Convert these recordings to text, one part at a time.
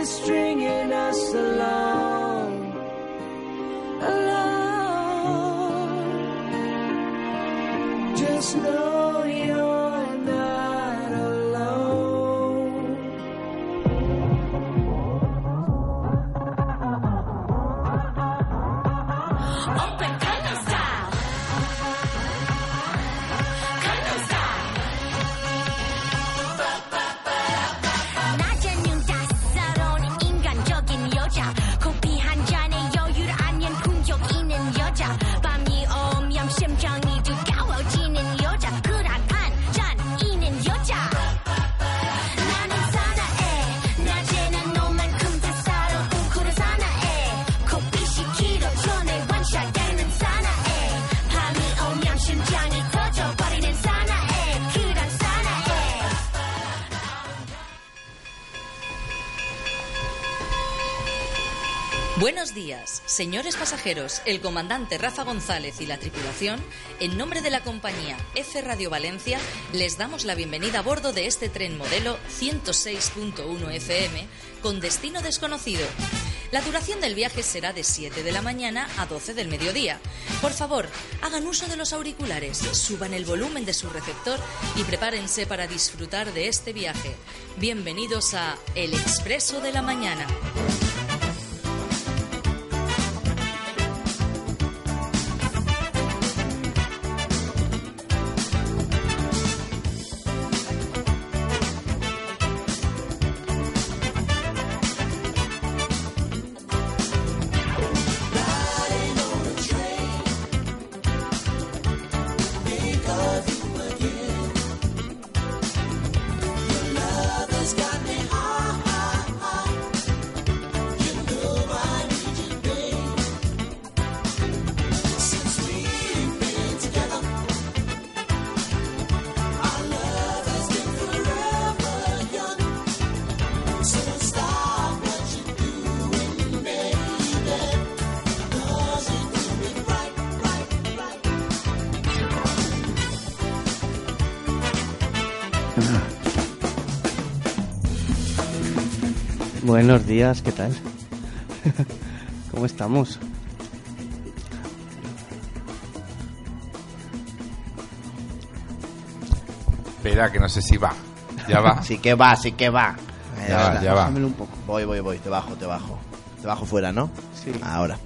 History. Días, señores pasajeros. El comandante Rafa González y la tripulación, en nombre de la compañía F Radio Valencia, les damos la bienvenida a bordo de este tren modelo 106.1 FM con destino desconocido. La duración del viaje será de 7 de la mañana a 12 del mediodía. Por favor, hagan uso de los auriculares, suban el volumen de su receptor y prepárense para disfrutar de este viaje. Bienvenidos a El Expreso de la Mañana. Buenos días, ¿qué tal? ¿Cómo estamos? Espera, que no sé si va. Ya va. Sí que va, sí que va. Ya va, ya va. Un poco. Voy, voy, voy. Te bajo, te bajo. Te bajo fuera, ¿no? Sí. Ahora.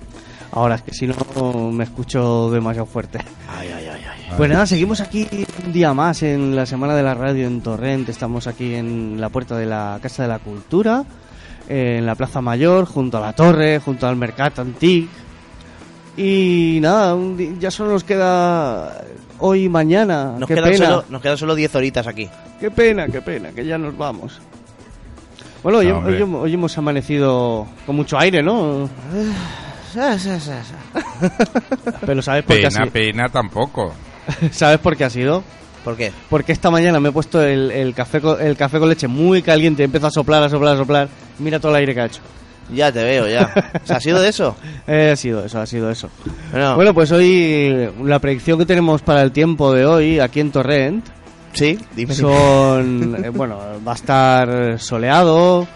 Ahora es que si no me escucho demasiado fuerte. Ay, ay, ay, ay. Pues nada, seguimos aquí un día más en la Semana de la Radio en Torrent. Estamos aquí en la puerta de la Casa de la Cultura, en la Plaza Mayor, junto a la torre, junto al Mercat Antic. Y nada, ya solo nos queda hoy y mañana. Nos qué quedan, pena, solo, nos quedan solo 10 horitas aquí. qué pena, qué pena, que ya nos vamos. Bueno, hoy, hemos amanecido con mucho aire, ¿no? Pero ¿sabes por qué ha Pena, sido? pena tampoco. ¿Sabes por qué ha sido? ¿Por qué? Porque esta mañana me he puesto el, el café con, el café con leche muy caliente, empezó a soplar, a soplar, a soplar. Mira todo el aire que ha hecho. Ya te veo, ya. ¿Se ha sido eso? Eh, ha sido eso, ha sido eso. Bueno, Bueno, pues hoy la predicción que tenemos para el tiempo de hoy aquí en Torrent sí, dime. son, eh, bueno, va a estar soleado,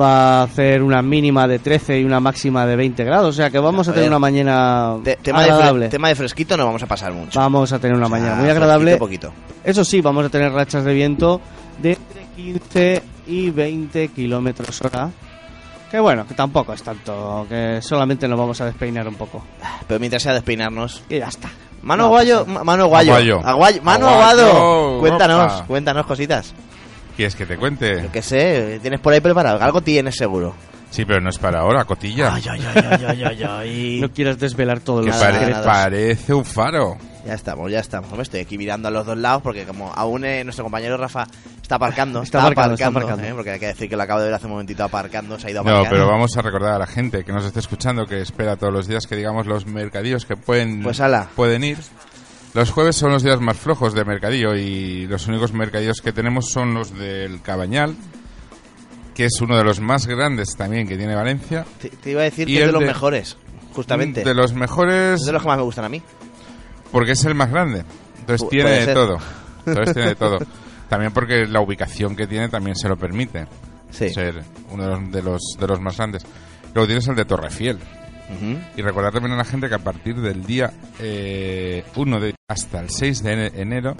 va a hacer una mínima de 13 y una máxima de 20 grados, o sea que vamos a, A tener una mañana Te- tema, de agradable. tema de fresquito no vamos a pasar mucho. Vamos a tener una mañana muy agradable. Poquito, Eso sí, vamos a tener rachas de viento de entre 15 y 20 kilómetros hora. Que bueno, que tampoco es tanto, que solamente nos vamos a despeinar un poco. Pero mientras sea despeinarnos. Y ya está. Mano No, Aguayo, ma- Mano Aguayo. Aguayo. Aguayo- Mano Aguado. Cuéntanos, opa. cuéntanos cositas. ¿Quieres que te cuente? Yo qué sé, tienes por ahí preparado. Algo tienes seguro. Sí, pero no es para ahora, cotilla. Ay, ay, ay, ay, ay, ay, ay. No quieras desvelar todo que lo nada. parece un faro. Ya estamos, ya estamos. Me estoy aquí mirando a los dos lados porque como aún eh, nuestro compañero Rafa está aparcando. Está aparcando, está aparcando. eh, porque hay que decir que lo acabo de ver hace un momentito aparcando, se ha ido a No, pero vamos a recordar a la gente que nos esté escuchando, que espera todos los días que digamos los mercadillos que pueden, Pues ala. pueden ir. Los jueves son los días más flojos de mercadillo y los únicos mercadillos que tenemos son los del Cabañal, que es uno de los más grandes también que tiene Valencia. Te, te iba a decir Y que es de los de- mejores, justamente. De los mejores Es de los que más me gustan a mí. porque es el más grande. Entonces Pu- tiene de ser. todo. Entonces tiene de todo. También porque la ubicación que tiene también se lo permite. Sí. Ser uno de los, de los, de los más grandes. Luego tienes el de Torrefiel. Ujú. Y recordar también a la gente que a partir del día eh, 1 de, hasta el 6 de ene- enero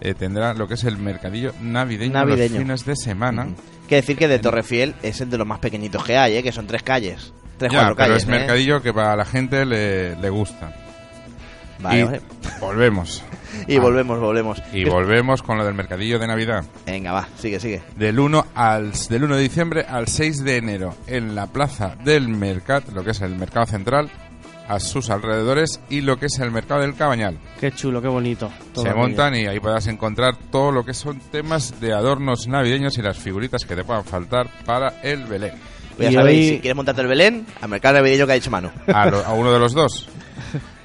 eh, tendrá lo que es el mercadillo navideño, Navideño. los fines de semana. Que decir que de Torrefiel es el de los más pequeñitos que hay, ¿eh? que son tres calles. Tres, Ya, cuatro pero calles. es ¿eh? mercadillo que para la gente le, le gusta. Vale, y vale. volvemos. Y Ah. volvemos, volvemos. Y volvemos con lo del mercadillo de Navidad. Venga, va, sigue, sigue. Del 1, al, del 1 de diciembre al 6 de enero en la plaza del Mercat, lo que es el mercado central, a sus alrededores y lo que es el mercado del Cabañal. Qué chulo, qué bonito. todo Se aquello. montan y ahí podrás encontrar todo lo que son temas de adornos navideños y las figuritas que te puedan faltar para el Belén. Pues ya sabéis, hoy- si quieres montarte el Belén, al mercado navideño que ha dicho Manu. A, lo- a uno de los dos.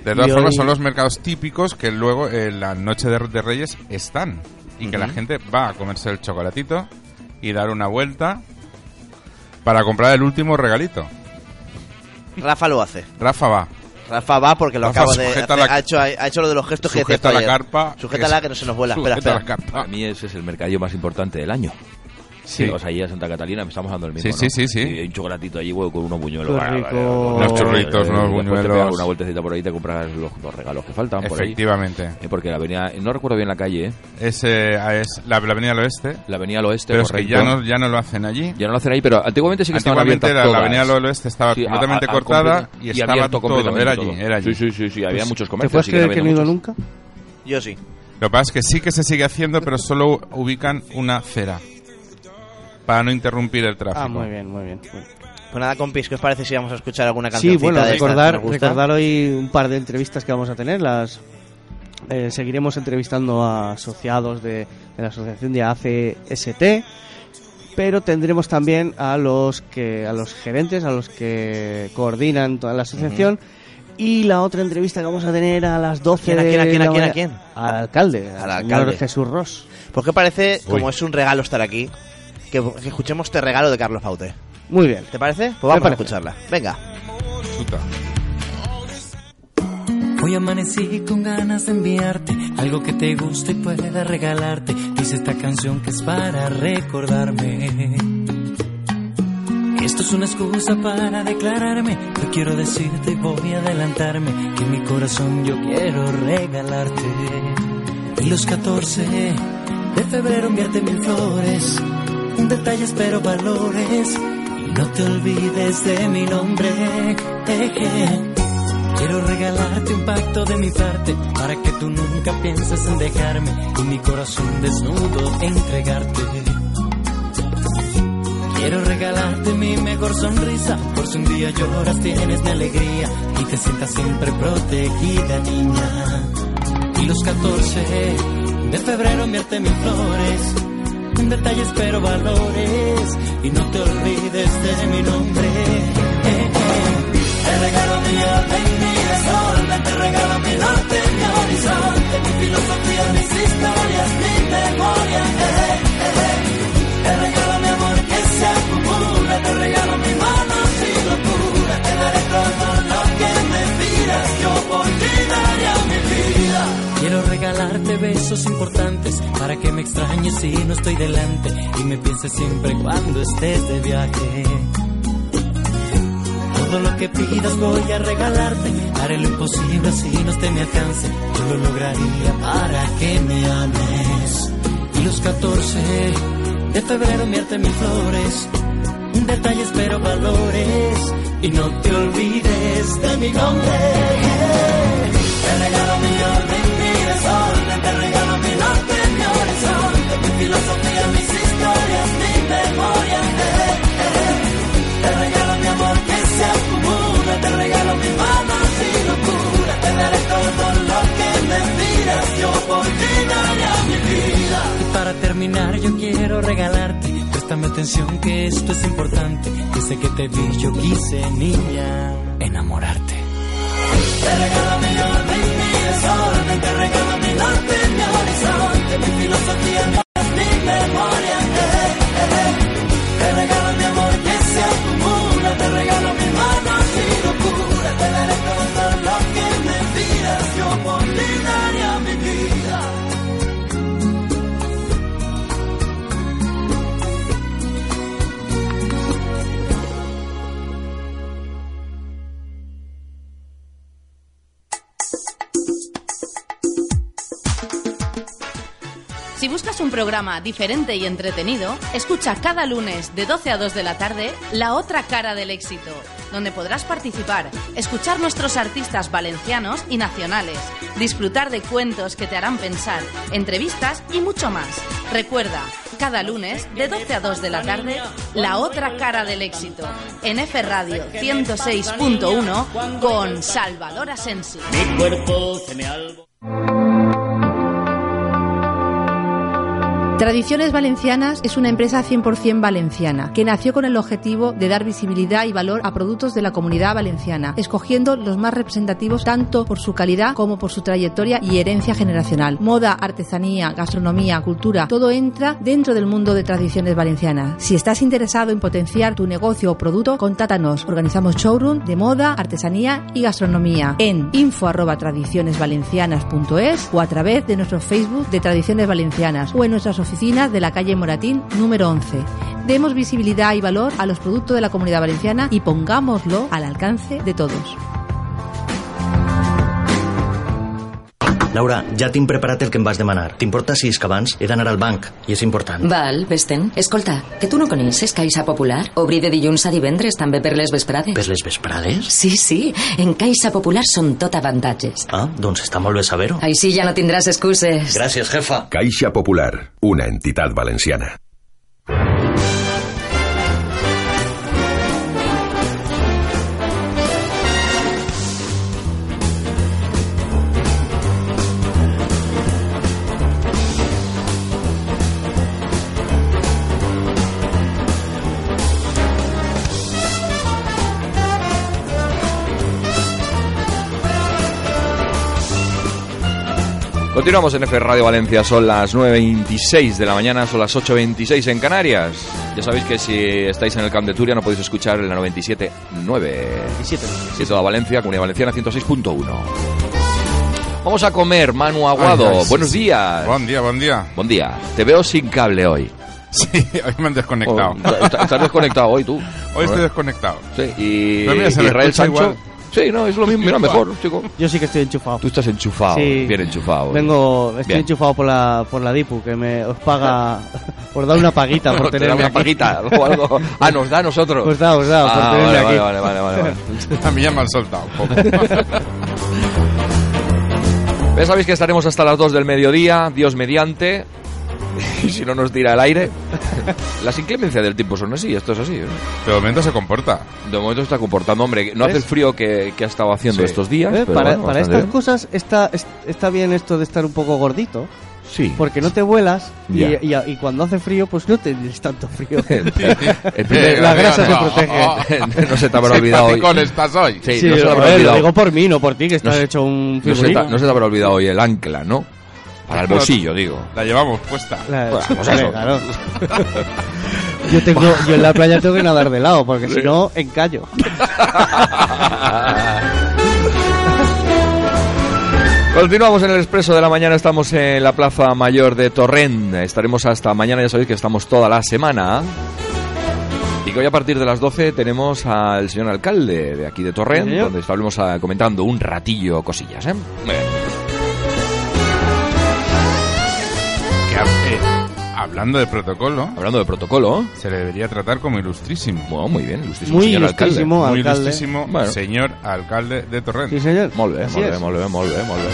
De todas Y formas, hoy- son los mercados típicos que luego en la noche de, de Reyes están. Y que la gente va a comerse el chocolatito y dar una vuelta para comprar el último regalito. Rafa lo hace. Rafa va. Rafa va porque lo Rafa acabo de sujeta hacer. la- ha, hecho, ha hecho lo de los gestos que decías tú Sujeta la ayer. carpa. Sujétala es- que no se nos vuela. Espera, espera. la carpa. Para mí ese es el mercadillo más importante del año. Sí. O sea, allí a Santa Catalina estamos dando el mismo. Sí, sí, ¿no? sí, sí. Y un chocolatito allí, huevo, con unos buñuelos. Qué Vale. Unos churritos, unos te buñuelos. pegas una vueltecita por ahí y te compras los, los regalos que faltan por ahí. Efectivamente. Eh, Porque la avenida, no recuerdo bien la calle, ¿eh? Es, eh, es la, la avenida del oeste. La avenida al oeste, Pero es que ya no, ya no lo hacen allí. Ya no lo hacen ahí, pero antiguamente sí que estaban Antiguamente abiertas era la todas. avenida del oeste estaba Sí, completamente a- a cortada y estaba todo. completamente Era allí, todo. era allí. Sí, sí, sí, sí, había muchos ¿Te comercios. puedes creer que no he ido habiendo nunca? Yo sí. Lo que pasa es que sí que se sigue haciendo, pero solo ubican una acera. Para no interrumpir el tráfico. Ah, muy bien, muy bien. Pues nada, compis, ¿qué os parece si vamos a escuchar alguna canción? Sí, bueno, de recordar, gusta? recordar hoy un par de entrevistas que vamos a tener. Las eh, seguiremos entrevistando a asociados de, de la asociación de ACST, pero tendremos también a los que a los gerentes, a los que coordinan toda la asociación. Y la otra entrevista que vamos a tener a las 12 ¿Quién, a quién, a quién, a quién, a quién? Al alcalde, Al al señor alcalde. Jesús Ross. ¿Por qué parece, Uy. como es un regalo estar aquí, que, que escuchemos este regalo de Carlos Paute? Muy bien. ¿Te parece? Pues vamos a escucharla. Venga. Chuta. Hoy amanecí con ganas de enviarte algo que te guste y pueda regalarte. Dice esta canción que es para recordarme. Esto es una excusa para declararme. Hoy quiero decirte y voy a adelantarme que en mi corazón yo quiero regalarte. Y los 14 de febrero enviarte mil flores. Un detalle espero valores. Y no te olvides de mi nombre. Eje. Quiero regalarte un pacto de mi parte para que tú nunca pienses en dejarme y mi corazón desnudo entregarte. Quiero regalarte mi mejor sonrisa por si un día lloras tienes mi alegría y te sientas siempre protegida niña. Y los 14 de febrero enviarte mil flores, un detalle espero valores y no te olvides de mi nombre. Eh, eh. Te regalo mi alma y mi desorden, te regalo mi norte, mi horizonte, mi filosofía, mis historias, mi memoria. eh. Te regalo mi amor que se acumula, te regalo besos importantes para que me extrañes si no estoy delante y me pienses siempre cuando estés de viaje. Todo lo que pidas voy a regalarte. Haré lo imposible así no esté mi alcance. Yo lo lograría para que me ames. Y los 14 de febrero enviarte mil flores. Un detalle espero valores. Y no te olvides de mi nombre. Te regalo mi filosofía, mis historias, mi memoria. Eh, eh, eh. Te regalo mi amor que se acumula, te regalo mis manos y locura. Te daré todo lo que me pidas, yo por ti daría mi vida. Y para terminar, yo quiero regalarte. Préstame atención que esto es importante. Desde que te vi, yo quise, niña, enamorarte. Te regalo mi orden, mi desorden, te regalo mi norte, mi horizonte, mi filosofía. Memoria. Programa diferente y entretenido, escucha cada lunes de 12 a 2 de la tarde La otra cara del éxito, donde podrás participar, escuchar nuestros artistas valencianos y nacionales, disfrutar de cuentos que te harán pensar, entrevistas y mucho más. Recuerda, cada lunes de 12 a 2 de la tarde La otra cara del éxito, en F Radio 106.1 con Salvador Asensi. Mi cuerpo se me Tradiciones Valencianas es una empresa 100% valenciana que nació con el objetivo de dar visibilidad y valor a productos de la comunidad valenciana, escogiendo los más representativos tanto por su calidad como por su trayectoria y herencia generacional. Moda, artesanía, gastronomía, cultura, todo entra dentro del mundo de Tradiciones Valencianas. Si estás interesado en potenciar tu negocio o producto, contátanos. Organizamos showroom de moda, artesanía y gastronomía en info arroba tradicionesvalencianas.es o a través de nuestro Facebook de Tradiciones Valencianas o en nuestras oficinas de la calle Moratín número 11. Demos visibilidad y valor a los productos de la comunidad valenciana y pongámoslo al alcance de todos. Laura, ja tinc preparat el que em vas demanar. T'importa si és que abans he d'anar al banc i és important. Val, vés-te'n. Escolta, que tu no coneixes Caixa Popular? Obrir de dilluns a divendres també per les vesprades. Per les vesprades? Sí, sí, en Caixa Popular són tot avantatges. Ah, doncs està molt bé saber-ho. Així ja no tindràs excuses. Gràcies, jefa. Caixa Popular, una entidad valenciana. Continuamos en F Radio Valencia, son las 9.26 de la mañana, son las 8.26 en Canarias. Ya sabéis que si estáis en el Camp de Turia no podéis escuchar en la 97.9. Y toda Valencia, Comunidad Valenciana 106.1. Vamos a comer, Manu Aguado. Ay, ay, sí, Buenos sí. días. Buen día, buen día. Buen día. Te veo sin cable hoy. Sí, hoy me han desconectado. Oh, est- estás desconectado hoy tú. Hoy estoy desconectado. Sí, y Israel Sancho. igual. Sí, no, es lo mismo. Mira, mejor, chico. Yo sí que estoy enchufado. Tú estás enchufado, Sí. bien enchufado. Vengo, estoy Bien. enchufado por la, por la DIPU, que me os paga por dar una paguita por Te da tenerme una aquí. paguita o algo. Ah, nos da a nosotros. Os da, os da, por Ah, tenerme vale, aquí. vale, vale, vale, vale. A mí ya me han soltado un poco. Ya sabéis que estaremos hasta las 2 del mediodía, Dios mediante. Y si no nos tira el aire. Las inclemencias del tiempo son así, esto es así. De momento se comporta. De momento se está comportando, hombre. No hace el frío que, que ha estado haciendo Sí. estos días. ¿Eh? pero Para, bueno, para estas bien. cosas está, es- está bien esto de estar un poco gordito, Sí. porque no te vuelas y, y- y cuando hace frío, pues no tienes tanto frío. El primer- La grasa se protege. no se te habrá olvidado hoy. Con estás hoy. Sí, Sí, no se te a habrá ver, lo olvidado. digo por mí, no por ti, que estás No hecho un No se, te, no se te habrá olvidado hoy el ancla, ¿no? Para el bolsillo, digo. La llevamos puesta. La- Bueno, Vale, eso. claro. Yo, tengo, yo en la playa tengo que nadar de lado, porque si no, encallo. Continuamos en el Expreso de la Mañana, estamos en la Plaza Mayor de Torrent. Estaremos hasta mañana, ya sabéis que estamos toda la semana. Y que hoy a partir de las 12 tenemos al señor alcalde de aquí de Torrent, Sí, donde estaremos ah, comentando un ratillo cosillas. ¿eh? Bien. Hablando de protocolo, Hablando de protocolo, se le debería tratar como ilustrísimo. bueno, muy bien, ilustrísimo Muy señor ilustrísimo Muy alcalde. ilustrísimo Bueno. señor alcalde de Torrent. Sí, señor. Molt bé, molt bé, es. molt bé, molt bé, molt bé.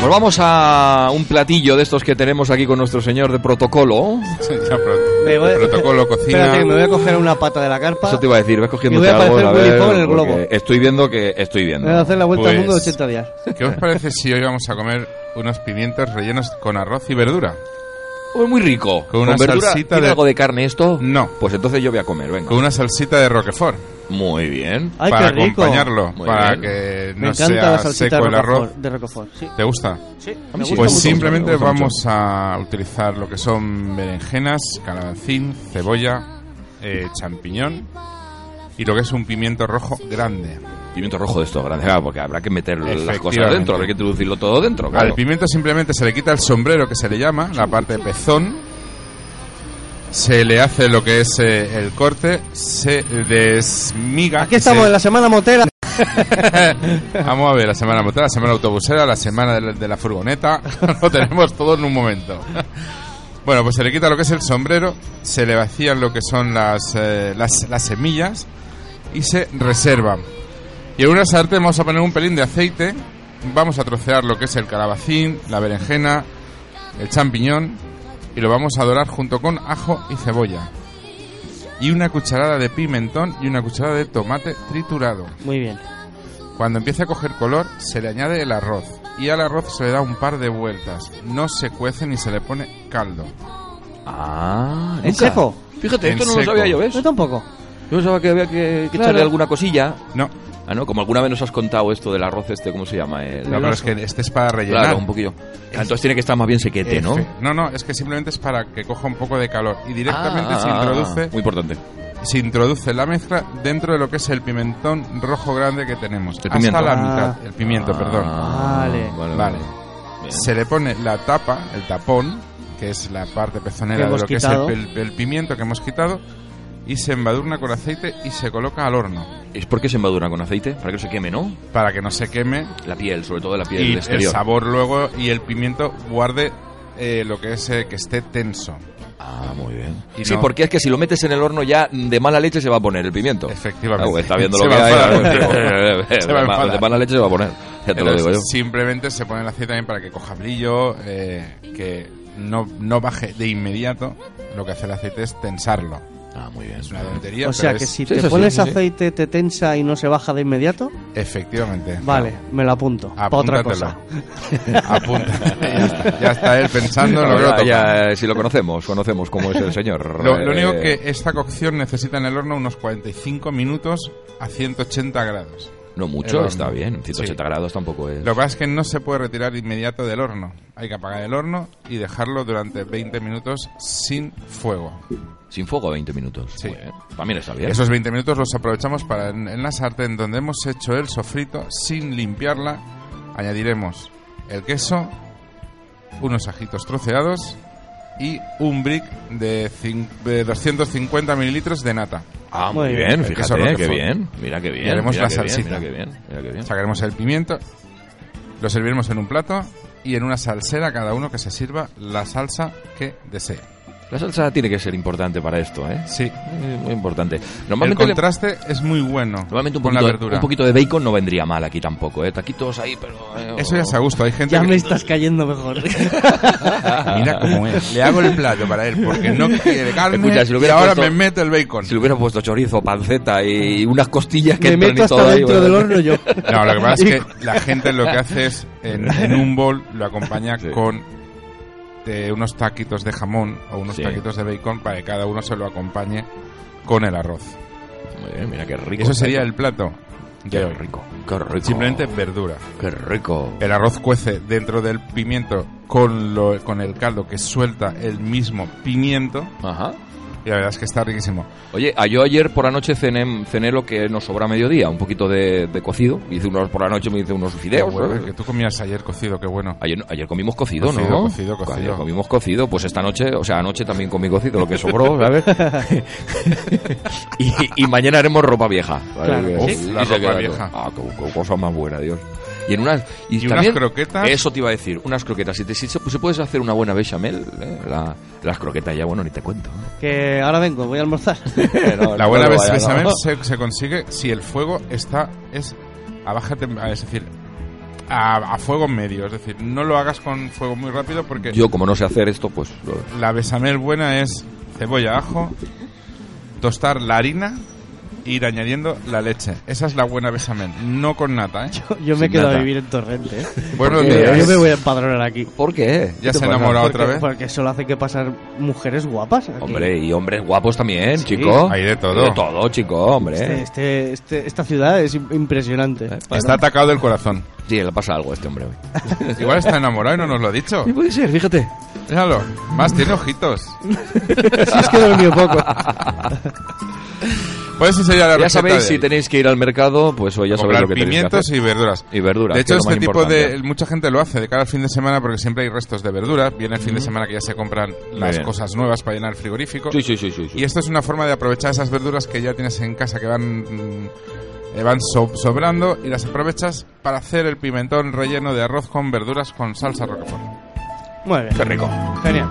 Pues vamos a un platillo de estos que tenemos aquí con nuestro señor de protocolo. Ya, pro- Me voy- protocolo, cocina. Espérate, que me voy a coger una pata de la carpa. Eso te iba a decir, ves a algo. a ver, en el globo. Estoy viendo que estoy viendo. Me voy a hacer la vuelta al Pues- mundo de 80 días. ¿Qué os parece si hoy vamos a comer unos pimientos rellenos con arroz y verdura? Oh, muy rico. Con una verdura, salsita ¿tiene de- algo de carne esto? No. Pues entonces yo voy a comer, venga. Con una salsita de Roquefort. Muy bien. Ay, para qué rico. acompañarlo, Muy para bien. que Me no encanta sea la salsita seco de el arroz. Roquefort, de Roquefort, sí. ¿Te gusta? Sí, A mí me gusta Pues mucho. simplemente me gusta vamos a utilizar lo que son berenjenas, calabacín, cebolla, eh, champiñón y lo que es un pimiento rojo grande. Pimiento rojo de esto, grande, claro, porque habrá que meter las cosas dentro, habrá que introducirlo todo dentro, claro. Al pimiento simplemente se le quita el sombrero que se le llama, la parte de pezón. Se le hace lo que es eh, el corte, se desmiga. Aquí estamos se- en la semana motera. Vamos a ver la semana motora, la semana autobusera, la semana de la, de la furgoneta. lo tenemos todo en un momento. bueno, pues se le quita lo que es el sombrero, se le vacían lo que son las, eh, las, las semillas y se reservan. Y en una sartén vamos a poner un pelín de aceite, vamos a trocear lo que es el calabacín, la berenjena, el champiñón y lo vamos a dorar junto con ajo y cebolla. Y una cucharada de pimentón y una cucharada de tomate triturado. Muy bien. Cuando empiece a coger color, se le añade el arroz. Y al arroz se le da un par de vueltas. No se cuece ni se le pone caldo. Ah, ¿En seco? Fíjate, En esto no lo sabía yo, ¿ves? Yo tampoco. Yo pensaba que había que, que Claro. echarle alguna cosilla. No, Ah, ¿no? Como alguna vez nos has contado esto del arroz este, ¿cómo se llama? El... no pero es que este es para rellenar. Claro, un poquillo. Ah, Entonces tiene que estar más bien sequete, ¿no? Efe- No, no, es que simplemente es para que coja un poco de calor. Y directamente Ah, se introduce Muy importante. se introduce la mezcla dentro de lo que es el pimentón rojo grande que tenemos. El pimiento. Hasta la Ah. mitad. El pimiento, perdón. Vale. Vale, Vale. Se le pone la tapa, el tapón, que es la parte Que pezonera de lo que quitado. es el, el- el pimiento que hemos quitado, y se embadurna con aceite y se coloca al horno. ¿Es porque se embadurna con aceite? Para que no se queme, ¿no? Para que no se queme La piel, sobre todo la piel y el exterior. sabor luego y el pimiento guarde eh, lo que es eh, que esté tenso. Ah, muy bien. Y sí, no- porque es que si lo metes en el horno ya de mala leche se va a poner el pimiento. Efectivamente. Ah, pues está viendo lo que hay. de, mala leche se va a poner. Ya te lo digo yo. Simplemente se pone el aceite también para que coja brillo, eh, que no, no baje de inmediato. Lo que hace el aceite es tensarlo. Ah, muy bien. Es una tontería. O sea pero que es- si Sí, te sí, pones sí, sí. aceite te tensa y no se baja de inmediato, Efectivamente. vale, me lo apunto. Pa' otra Apúntatelo. cosa. Apunta. ya, está, ya está él pensando en lo que Ya, toca. ya, si lo conocemos, conocemos cómo es el señor. Lo, lo Eh, único que esta cocción necesita en el horno unos 45 minutos a 180 grados. No mucho, está bien. 180 Sí. grados tampoco es. Lo que pasa es que no se puede retirar inmediato del horno. Hay que apagar el horno y dejarlo durante 20 minutos sin fuego. Sin fuego 20 minutos. Sí. También está bien. Esos 20 minutos los aprovechamos para en, en la sartén donde hemos hecho el sofrito sin limpiarla. Añadiremos el queso, unos ajitos troceados y un brick de, de 250 mililitros de nata. Ah, Muy muy bien. bien, fíjate, qué Roquefort. bien. Mira qué bien. Y haremos mira la qué bien. Mira qué bien, mira qué bien. Sacaremos el pimiento, lo serviremos en un plato y en una salsera cada uno que se sirva la salsa que desee. La salsa tiene que ser importante para esto, ¿eh? Sí, Eh, Muy importante. el Normalmente, le- contraste es muy bueno normalmente un, con la poquito, verdura. un poquito de bacon no vendría mal aquí tampoco, ¿eh? Taquitos ahí, pero... eh, Eso ya es a gusto. Hay gente Ya que- me estás cayendo mejor. Mira cómo es. Le hago el plato para él porque no quiere carne Escucha, si lo y hubiera ahora puesto- me mete el bacon. Si le hubiera puesto chorizo, panceta y unas costillas que me entran meto y todo ahí, dentro bueno. del horno yo. No, lo que pasa es que la gente lo que hace es en, en un bol lo acompaña Sí. con de unos taquitos de jamón o unos Sí. taquitos de bacon para que cada uno se lo acompañe con el arroz. Muy bien, mira qué rico. Eso sería el plato de Qué hoy. rico, qué rico. Simplemente verdura. Qué rico. El arroz cuece dentro del pimiento con, lo, con el caldo que suelta el mismo pimiento Ajá. Y la verdad es que está riquísimo. Oye, a yo ayer por la noche cené, cené lo que nos sobra a mediodía, un poquito de, de cocido. Hice unos por la noche, me hice unos fideos. Bueno, ¿sabes? que tú comías ayer cocido, qué bueno. Ayer, ayer comimos cocido, Cocido, ¿no? cocido, cocido. Ayer comimos cocido, pues esta noche, o sea, anoche también comí cocido, lo que sobró, ¿sabes? y, y mañana haremos ropa vieja. ¿vale? Claro, y ropa vieja. Ah, qué, qué cosa más buena, Dios. Y en unas y, Y unas croquetas. Eso te iba a decir, unas croquetas. Si, te, si, se- si puedes hacer una buena bechamel, ¿eh? La- las croquetas ya, bueno, ni te cuento. Que ahora vengo, voy a almorzar. No, La buena no, vaya, bechamel no. se, se consigue si el fuego está es a baja tem- es decir, a, a fuego medio, es decir, no lo hagas con fuego muy rápido porque Yo, como no sé hacer esto, pues... lo- la bechamel buena es cebolla, ajo, tostar la harina ir añadiendo la leche. Esa es la buena besamel, no con nata, ¿eh? Yo me Sin quedo a vivir en Torrente. ¿eh? Buenos Porque días. Yo me voy a empadronar aquí. ¿Por qué? ¿Ya ¿Qué se Porque, otra vez? porque solo hace que pasar mujeres guapas. aquí. Hombre, y hombres guapos también, Sí. chico. Hay de todo. De todo, chico, hombre. Este, este- este- esta ciudad es im- impresionante. Está atacado del corazón. Sí, le pasa algo a este hombre hoy. Igual está enamorado y no nos lo ha dicho. Sí, puede ser, fíjate. Míralo. Más tiene ojitos. Si es que he dormido poco. Pues esa sería la Ya sabéis, si tenéis que ir al mercado, pues hoy ya sabéis lo que tenéis que pimientos hacer. y verduras. Y verduras. De hecho, este tipo de... Mucha gente lo hace de cara al fin de semana porque siempre hay restos de verduras. Viene el fin de semana que ya se compran las bien. cosas nuevas para llenar el frigorífico. Sí, sí, sí, sí, sí. Y esto es una forma de aprovechar esas verduras que ya tienes en casa que van, mm, eh, van so- sobrando y las aprovechas para hacer el pimentón relleno de arroz con verduras con salsa roquefort. Muy bien. Qué rico. Genial.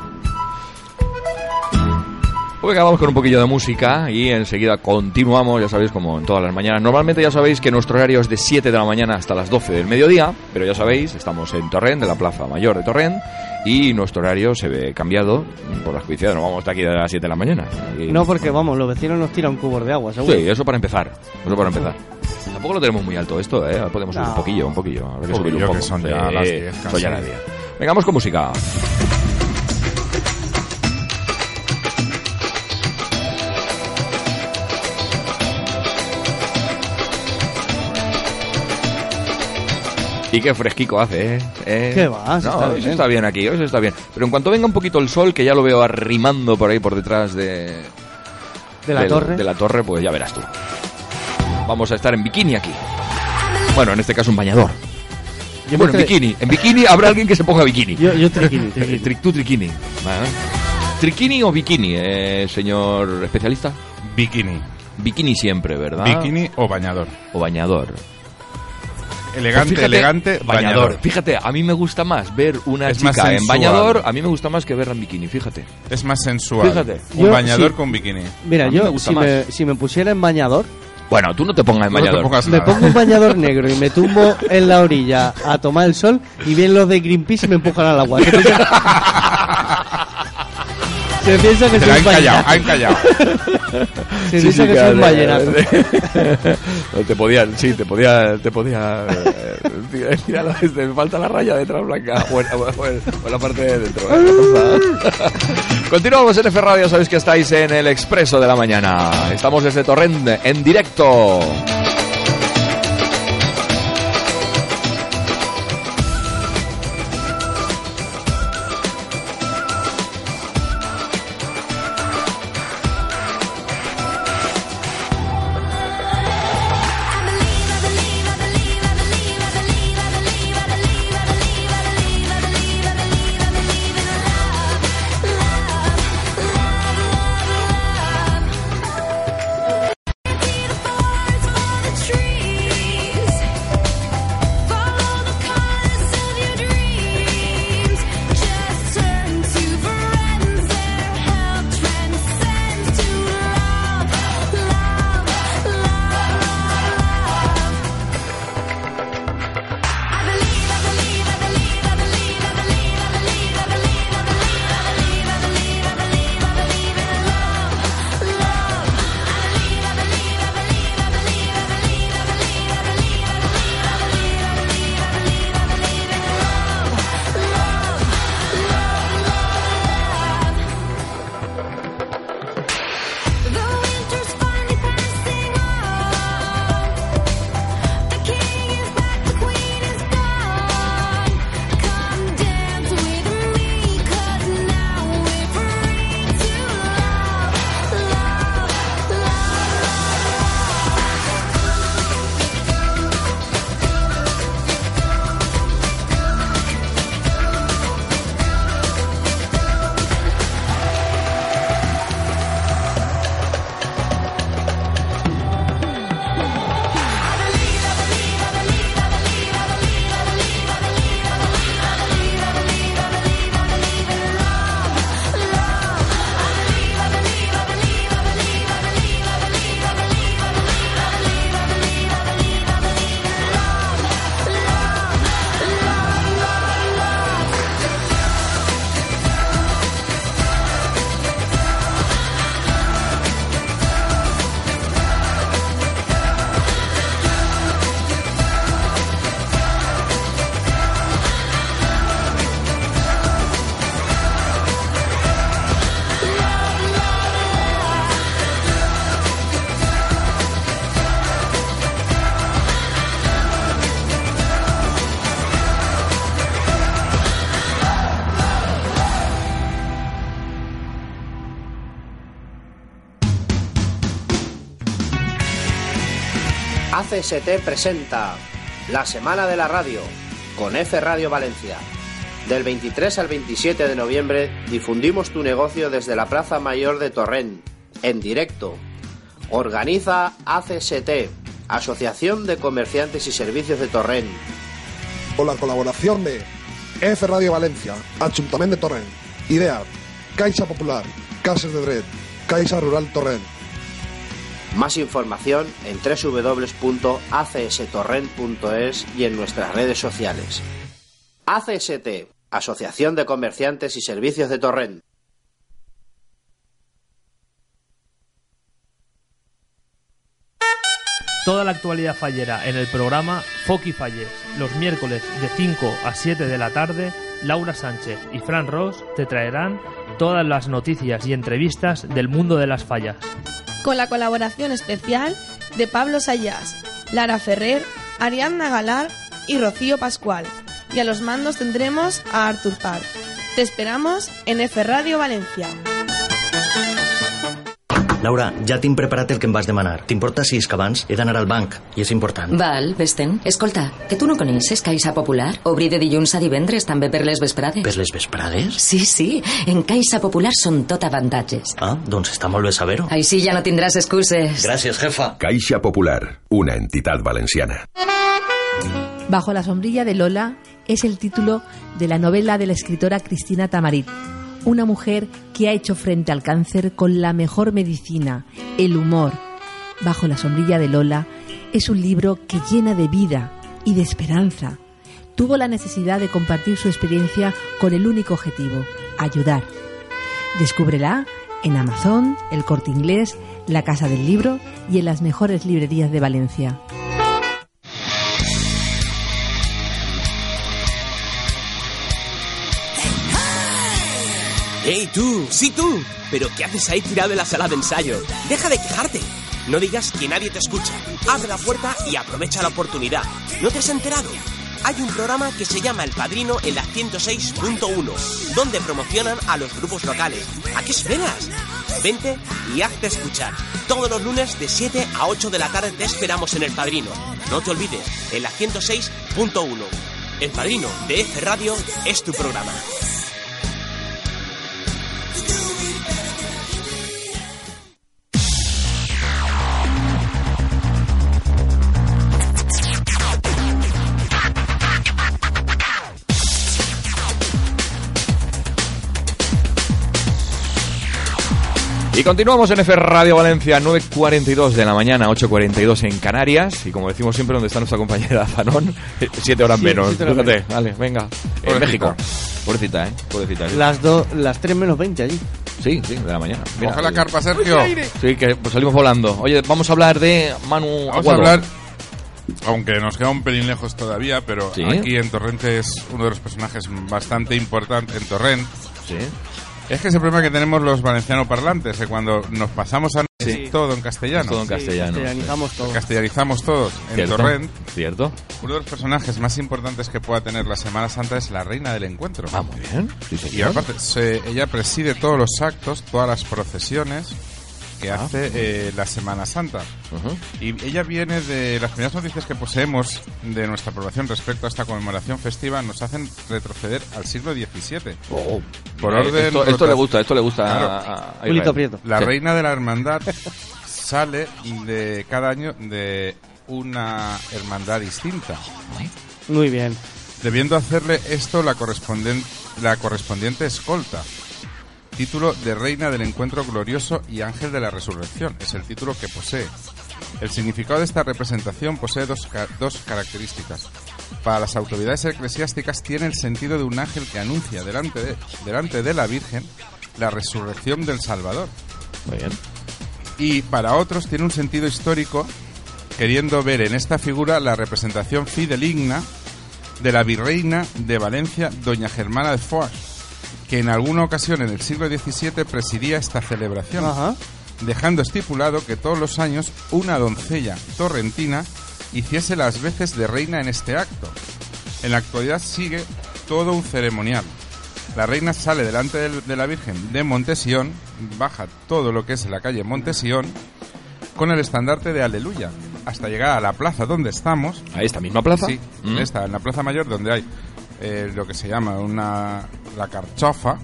Hoy acabamos con un poquillo de música y enseguida continuamos, ya sabéis, como en todas las mañanas. Normalmente ya sabéis que nuestro horario es de 7 de la mañana hasta las 12 del mediodía, pero ya sabéis, estamos en Torrent, de la Plaza Mayor de Torrent, y nuestro horario se ve cambiado por las coincidencias. No vamos hasta aquí de las 7 de la mañana. Y- No, porque vamos, los vecinos nos tiran cubos de agua, seguro. Sí, eso para empezar. Eso para empezar. Tampoco lo tenemos muy alto esto, ¿eh? Podemos subir No. un poquillo, un poquillo. Habrá que Un subir un poquillo, poco. que son ya Sí, las 10 son casi. ya las 10. Vengamos con música. Y qué fresquico hace, ¿eh? ¿Eh? ¿Qué va? Si No, está hoy bien. se está bien aquí, hoy se está bien. Pero en cuanto venga un poquito el sol, que ya lo veo arrimando por ahí por detrás de, De la del- torre. De la torre, pues ya verás tú. Vamos a estar en bikini aquí. Bueno, en este caso un bañador. Yo bueno, en bikini. En bikini habrá alguien que se ponga bikini. Yo, yo triquini, triquini. Tri- tú triquini. ¿Triquini o bikini, eh, señor especialista? Bikini. Bikini siempre, ¿verdad? Bikini o bañador. O bañador. Elegante, Pues fíjate, elegante, bañador. Fíjate, a mí me gusta más ver una Es chica en bañador, a mí me gusta más que verla en bikini, fíjate. Es más sensual. Fíjate. Un Yo, bañador sí. con bikini. Mira, me yo gusta si más. me, si me pusiera en bañador, Bueno, tú no te pongas en No bañador. pongas me pongo un bañador negro y me tumbo en la orilla a tomar el sol y vienen los de Greenpeace y me empujan al agua. Se piensan que soy un han callado, ballena. han callado. Se piensan que soy un. No, te podía, sí, te podía, te podía. eh, mira, me falta la raya detrás blanca. O en, o en- o en la parte de dentro. ¿eh? Continuamos en F Radio, sabéis que estáis en el Expreso de la Mañana. Estamos desde Torrent en directo. ACST presenta la Semana de la Radio con F Radio Valencia. Del 23 al 27 de noviembre difundimos tu negocio desde la Plaza Mayor de Torrent, en directo. Organiza ACST, Asociación de Comerciantes y Servicios de Torrent. Con la colaboración de F Radio Valencia, Ayuntamiento de Torrent, IDEA, Caixa Popular, Casas de Caixa Rural Torrent. Más información en www.acstorrent.es y en nuestras redes sociales. ACST, Asociación de Comerciantes y Servicios de Torrent. Toda la actualidad fallera en el programa Foki Falles. Los miércoles de 5 a 7 de la tarde, Laura Sánchez y Fran Ross te traerán todas las noticias y entrevistas del mundo de las fallas. Con la colaboración especial de Pablo Sayas, Lara Ferrer, Ariadna Galar y Rocío Pascual. Y a los mandos tendremos a Artur Park. Te esperamos en F Radio Valencia. Laura, ja tinc preparat el que em vas demanar. T'importa si és que abans he d'anar al banc, i és important. Val, vés-te'n. Escolta, que tu no coneixes Caixa Popular? Obrir de dilluns a divendres també per les vesprades. Per les vesprades? Sí, sí, en Caixa Popular són tot avantatges. Ah, doncs està molt bé saber-ho. Així ja no tindràs excuses. Gràcies, jefa. Caixa Popular, una entidad valenciana. Bajo la sombrilla de Lola es el título de la novela de la escritora Cristina Tamarit, una mujer que ha hecho frente al cáncer con la mejor medicina, el humor. Bajo la sombrilla de Lola es un libro que llena de vida y de esperanza. Tuvo la necesidad de compartir su experiencia con el único objetivo, ayudar. Descúbrela en Amazon, El Corte Inglés, La Casa del Libro y en las mejores librerías de Valencia. Tú! ¡Sí tú! ¿Pero qué haces ahí tirado en la sala de ensayo? ¡Deja de quejarte! No digas que nadie te escucha. Abre la puerta y aprovecha la oportunidad. ¿No te has enterado? Hay un programa que se llama El Padrino en la 106.1, donde promocionan a los grupos locales. ¿A qué esperas? Vente y hazte escuchar. Todos los lunes de 7 a 8 de la tarde te esperamos en El Padrino. No te olvides, en la 106.1. El Padrino de F Radio es tu programa. Y continuamos en F Radio Valencia, 9.42 de la mañana, 8.42 en Canarias. Y como decimos siempre, donde está nuestra compañera Fanón, 7 horas Sí, menos. siete horas Fíjate, menos. vale, venga. En. México. Pobrecita, ¿eh? Pobrecita. sí. Las, do, las 3 menos 20 allí. Sí, sí, de la mañana. Coge la carpa, Sergio. Sí, que pues salimos volando. Oye, vamos a hablar de Manu Vamos Aguado. a hablar, aunque nos queda un pelín lejos todavía, pero Sí. aquí en Torrente es uno de los personajes bastante importantes en Torrent. Sí. Es que ese problema que tenemos los valenciano parlantes, que cuando nos pasamos a Sí. es todo en castellano. Es todo en Sí, castellano. castellanizamos todo. Castellanizamos todos. En Torrent, Cierto. uno de los personajes más importantes que pueda tener la Semana Santa es la reina del encuentro. Ah, muy bien. Sí, Y aparte, se- ella preside todos los actos, todas las procesiones que Ah. hace eh, la Semana Santa. Ujú. Y ella viene de las primeras noticias que poseemos de nuestra población respecto a esta conmemoración festiva, nos hacen retroceder al siglo XVII. Oh. Por Eh, orden. esto- esto le gusta, esto le gusta Claro. a- a- a Israel. La Sí. reina de la hermandad sale de cada año de una hermandad distinta. Muy bien. Debiendo hacerle esto la, corresponden- la correspondiente escolta. Título de Reina del Encuentro Glorioso y Ángel de la Resurrección. Es el título que posee. El significado de esta representación posee dos, ca- dos características. Para las autoridades eclesiásticas tiene el sentido de un ángel que anuncia delante de, delante de la Virgen la resurrección del Salvador. Muy bien. Y para otros tiene un sentido histórico, queriendo ver en esta figura la representación fideligna de la virreina de Valencia, doña Germana de Foix, que en alguna ocasión en el siglo XVII presidía esta celebración, dejando estipulado que todos los años una doncella torrentina hiciese las veces de reina en este acto. En la actualidad sigue todo un ceremonial. La reina sale delante del- de la Virgen de Montesión, baja todo lo que es la calle Montesión, con el estandarte de Aleluya, hasta llegar a la plaza donde estamos. ¿A esta misma plaza? Sí, Mm. esta, en la plaza mayor donde hay eh, lo que se llama una la carchofa,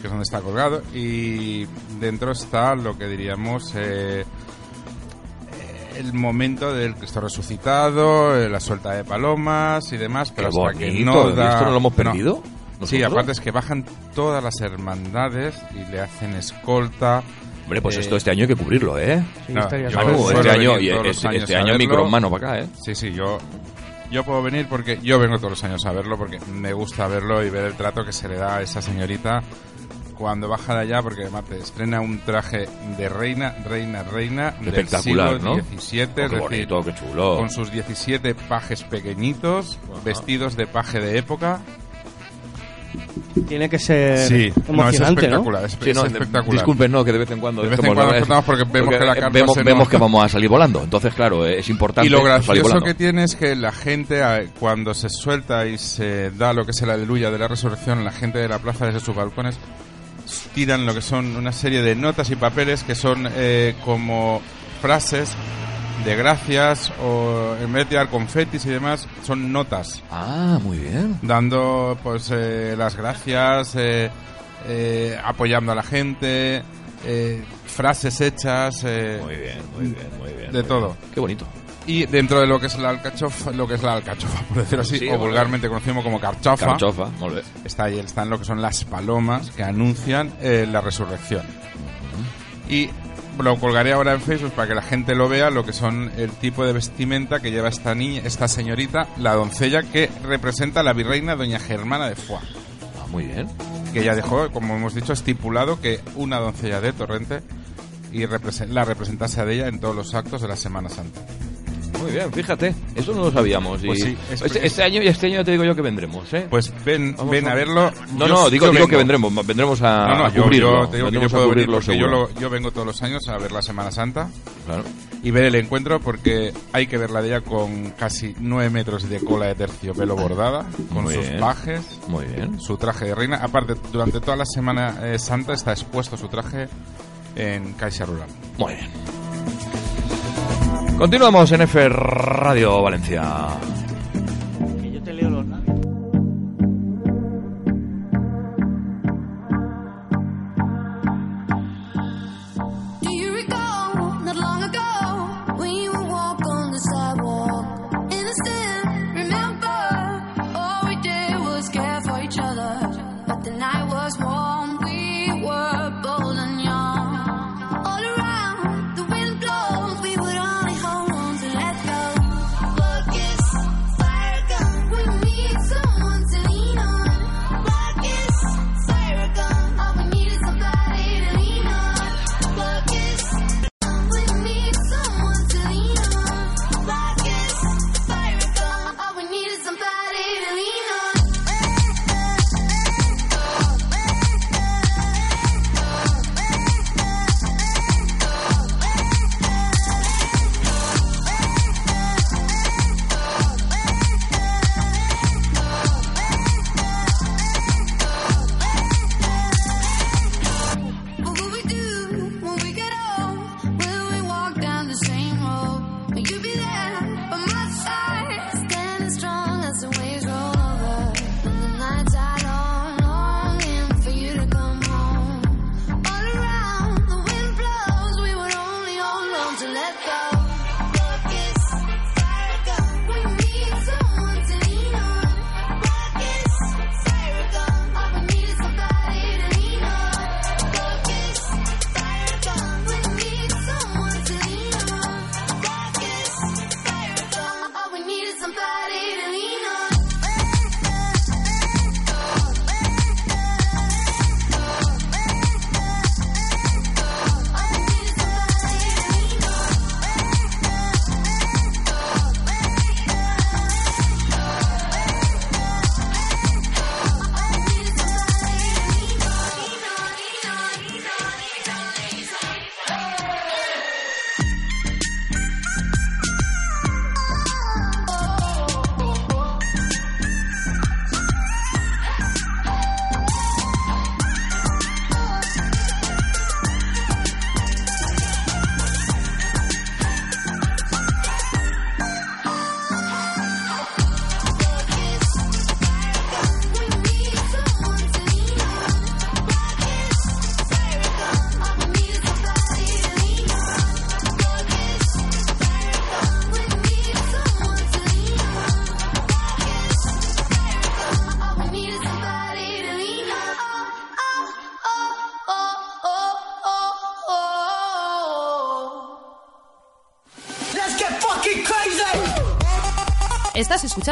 que es donde está colgado, y dentro está lo que diríamos eh, eh, el momento del Cristo resucitado, eh, la suelta de palomas y demás, pero Qué hasta que no ¿y da... esto no lo hemos perdido? Sí, aparte es que bajan todas las hermandades y le hacen escolta. Hombre, pues Eh, esto este año hay que cubrirlo, ¿eh? no, yo este año, este, este año micro en mano para acá, ¿eh? Sí, sí, yo, yo puedo venir porque yo vengo todos los años a verlo porque me gusta verlo y ver el trato que se le da a esa señorita cuando baja de allá porque además te estrena un traje de reina, reina, reina del Espectacular, siglo ¿no? XVII, Oh, es qué decir, bonito, qué chulo. con sus 17 pajes pequeñitos, vestidos de paje de época. Tiene que ser Sí, no, es emocionante, ¿no? espectacular, es, Sí, es no, espectacular. Disculpen, no, que de vez en cuando De vez en cuando ¿no? cortamos porque vemos que la vemos, se vemos que vamos a salir volando. Entonces, claro, es importante Y lo gracioso que tiene es que la gente, cuando se suelta y se da lo que es el aleluya de la resurrección, la gente de la plaza desde sus balcones tiran lo que son una serie de notas y papeles que son eh, como frases de gracias o en vez de tirar confetis y demás, son notas. Ah, muy bien. Dando pues eh, las gracias, eh, eh, apoyando a la gente, eh, frases hechas. muy bien, muy bien, muy bien. De todo. Qué bonito. Y dentro de lo que es la alcachofa, lo que es la alcachofa, por decirlo así, Sí, o vulgarmente conocemos como carchofa, Carchofa, está ahí, están lo que son las palomas que anuncian la resurrección. Y lo colgaré ahora en Facebook para que la gente lo vea, lo que son el tipo de vestimenta que lleva esta niña, esta señorita, la doncella que representa a la virreina doña Germana de Foix. Ah, muy bien. Que ya dejó, como hemos dicho, estipulado que una doncella de Torrente y la representase a ella en todos los actos de la Semana Santa. Muy bien, fíjate, eso no lo sabíamos. Y Pues sí, es este, este año y este año te digo yo que vendremos, ¿eh? Pues ven, Vamos ven a- a verlo. No, Yo- no, digo, yo digo que vendremos, vendremos a, No, no, a yo- cubrirlo. yo te digo que yo vendremos a puedo venir cubrirlo porque yo, seguro. lo- yo vengo todos los años a ver la Semana Santa Claro. y ver el encuentro porque hay que verla de ella con casi 9 metros de cola de terciopelo bordada, con Muy sus bien. pajes, Muy bien. su traje de reina. Aparte, durante toda la Semana eh, Santa está expuesto su traje en Caixa Rural. Muy bien. Continuamos en F Radio Valencia. America.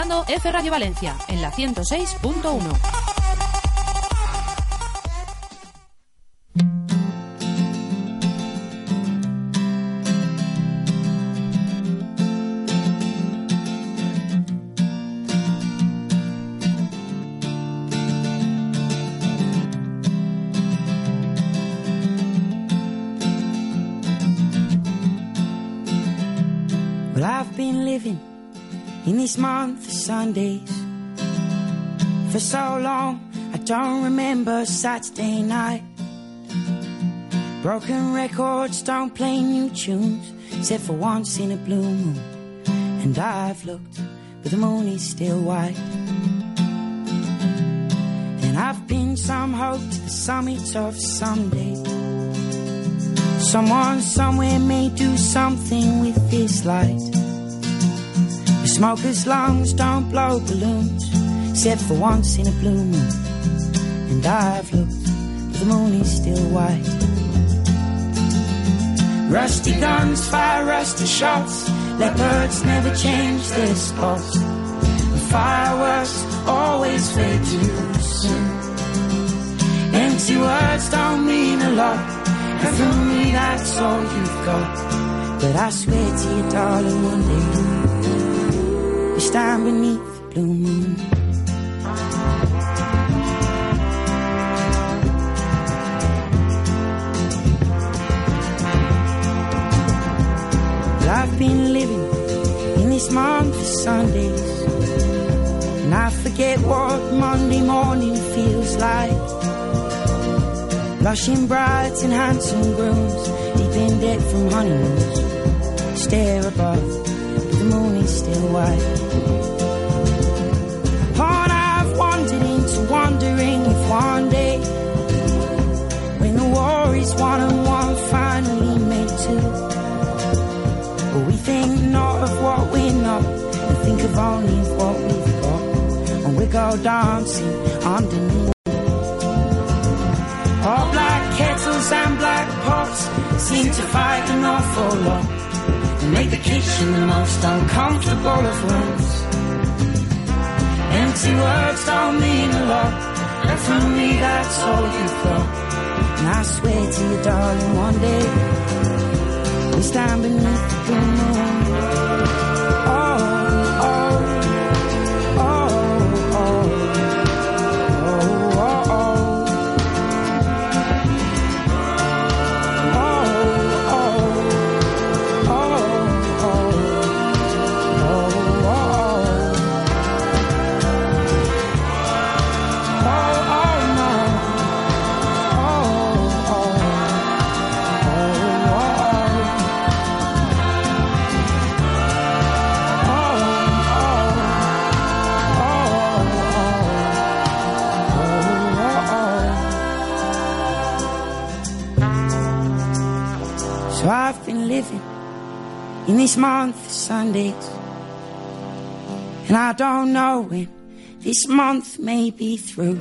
F Radio Valencia en la 106.1. Well, I've been living in this month Sundays for so long. I don't remember Saturday night. Broken records don't play new tunes, except for once in a blue moon. And I've looked, but the moon is still white. And I've pinned some hope to the summit of someday. Someone somewhere may do something with this light. Smoker's lungs don't blow balloons, except for once in a blue moon. And I've looked, but the moon is still white. Rusty guns fire rusty shots. Leopards never change their spots. Fireworks always fade too soon. Empty words don't mean a lot. And for me, that's all you've got. But I swear to you, darling, one day stand beneath the blue moon. Well, I've been living in this month of Sundays. And I forget what Monday morning feels like. Blushing brides and handsome grooms, deep in debt from honeymoons. Stare above, moon is still white. On I've wandered into wondering if one day, when the war is won and one finally made two, will we think not of what we're not and think of only what we've got, and we go dancing underneath. All black kettles and black pots seem to fight an awful lot make the kitchen the most uncomfortable of rooms. Empty words don't mean a lot, and for me that's all you've got. And I swear to you, darling, one day we stand beneath the moon. In this month of Sundays. And I don't know when this month may be through.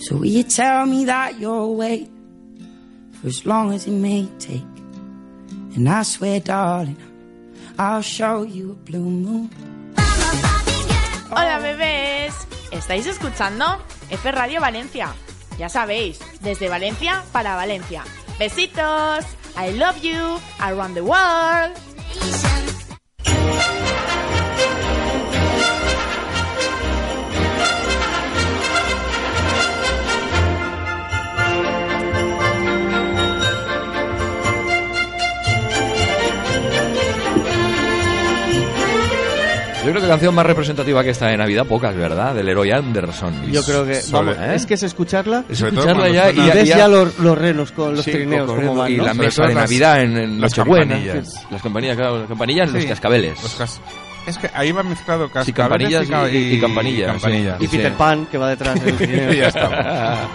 So will you tell me that you'll wait for as long as it may take? And I swear, darling, I'll show you a blue moon. Hola bebés, ¿estáis escuchando F Radio Valencia? Ya sabéis, desde Valencia para Valencia. Besitos, I love you, around the world. Yo creo que canción más representativa que esta de Navidad, pocas, ¿verdad? Del Leroy Anderson. Yo creo que, vamos, ¿eh? es que es escucharla, Y sobre todo escucharla cuando ya y suena- ves ya- ya los, los renos con los Sí, trineos como van, y ¿no? la mesa todo de las- Navidad en, en las Nochebuena. campanillas. Las campanillas, claro, las campanillas, los Sí, cascabeles. los cas- Es que ahí va mezclado Sí, cascabeles campanillas y, y, y campanillas. campanillas. sí. Y Peter Sí. Pan, que va detrás del trineo. Y ya está.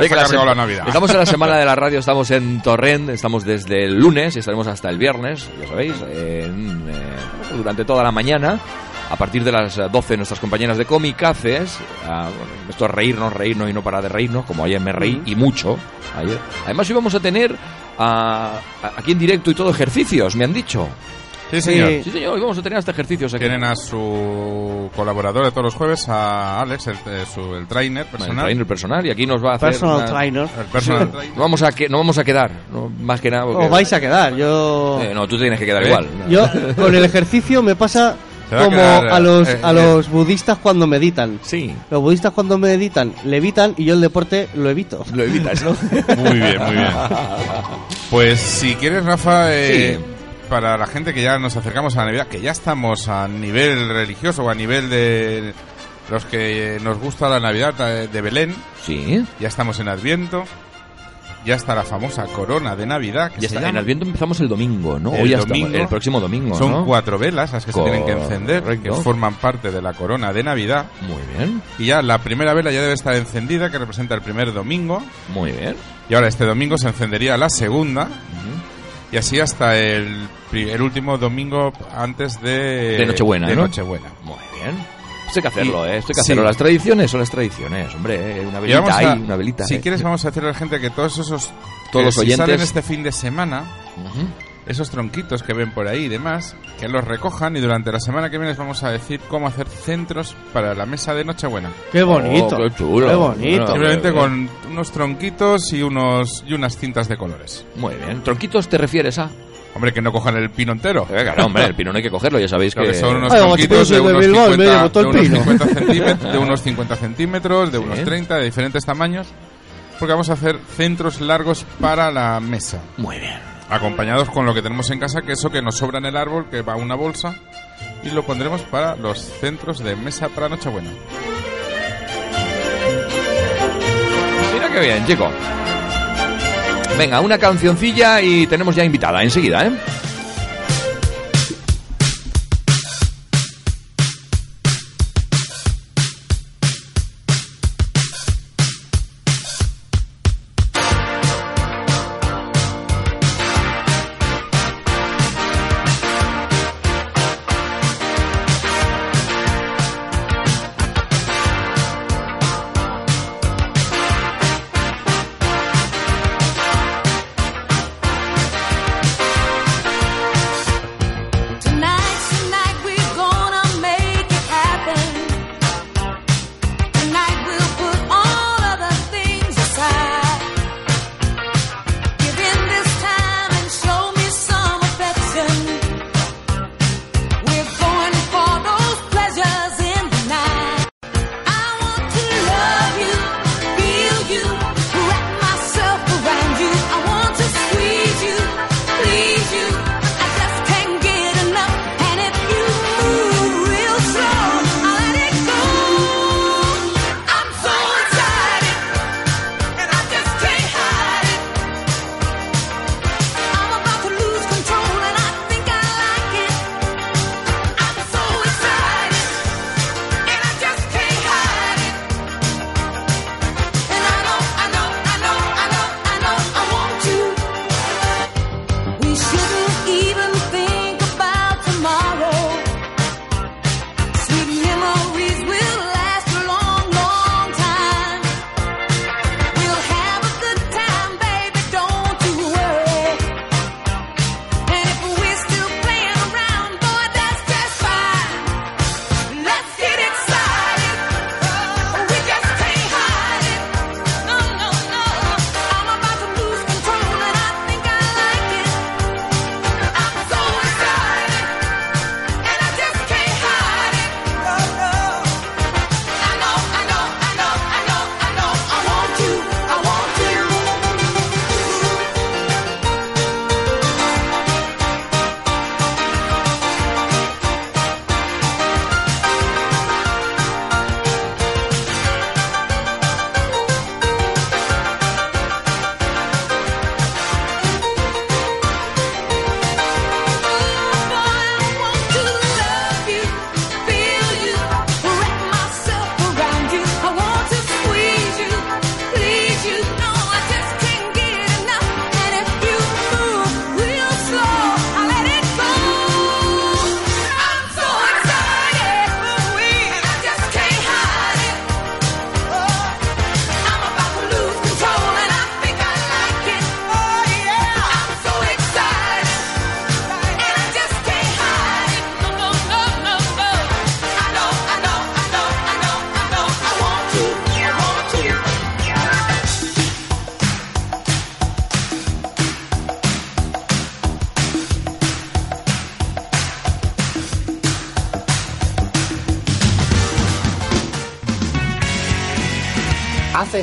Está la cargado sem- la Navidad. Estamos en la semana de la radio, estamos en Torrent, estamos desde el lunes y estaremos hasta el viernes, ya sabéis, en, eh, durante toda la mañana. A partir de las eh, 12 nuestras compañeras de Comicaces, ah, bueno, esto es reírnos, reírnos y no parar de reírnos, como ayer me reí y mucho. Ayer. Además íbamos a tener ah, a- aquí en directo y todo ejercicios, me han dicho. Sí, señor. Sí, señor, hoy vamos a tener este ejercicio. o sea que- Tienen a su colaborador de todos los jueves, a Alex, el, eh, su- el trainer El personal. trainer personal y aquí nos va a hacer Personal una- trainer. El personal trainer. no vamos a que no vamos a quedar no, más que nada porque- Os vais a quedar. Yo, Eh, no tú tienes que quedar ¿Eh? igual yo con el ejercicio me pasa a como quedar, a los eh, a eh. los budistas cuando meditan. sí Los budistas cuando meditan levitan y yo el deporte lo evito. lo evitas no Muy bien, muy bien. Pues si quieres, Rafa, eh, Sí. para la gente que ya nos acercamos a la Navidad, que ya estamos a nivel religioso o a nivel de los que nos gusta la Navidad eh, de Belén, sí ya estamos en Adviento, ya está la famosa corona de Navidad. Que ya se está en llama. Adviento empezamos el domingo no El hoy domingo. estamos el próximo domingo Son ¿no? cuatro velas las que se tienen que encender, que forman parte de la corona de Navidad. muy bien Y ya la primera vela ya debe estar encendida, que representa el primer domingo. muy bien Y ahora este domingo se encendería la segunda. Y así hasta el, el último domingo antes de, de Nochebuena de ¿no? Nochebuena. muy bien esto hay que hacerlo Y- eh esto hay que sí. hacerlo las tradiciones son las tradiciones hombre eh, una velita ahí a- una velita si eh. quieres vamos a decirle a la gente que todos esos Todos que los si oyentes- salen este fin de semana Ujú. esos tronquitos que ven por ahí y demás que los recojan y durante la semana que viene les vamos a decir cómo hacer centros para la mesa de Nochebuena Qué bonito. Oh, qué chulo. Qué bonito. Bueno, simplemente bien. con unos tronquitos y unos y unas cintas de colores muy bien tronquitos te refieres a hombre que no cojan el pino entero Eh, claro, hombre, el pino no hay que cogerlo, ya sabéis Claro que... que son unos Ay, tronquitos de unos, Bilbao, y me 50, llevo todo de el unos pino. 50 centímetros, de unos 50 centímetros, de Sí. unos 30, de diferentes tamaños, porque vamos a hacer centros largos para la mesa, Muy bien. acompañados con lo que tenemos en casa, que eso que nos sobra en el árbol, que va a una bolsa, y lo pondremos para los centros de mesa para Nochebuena. Mira qué bien, chico. Venga, una cancioncilla y tenemos ya invitada enseguida, ¿eh?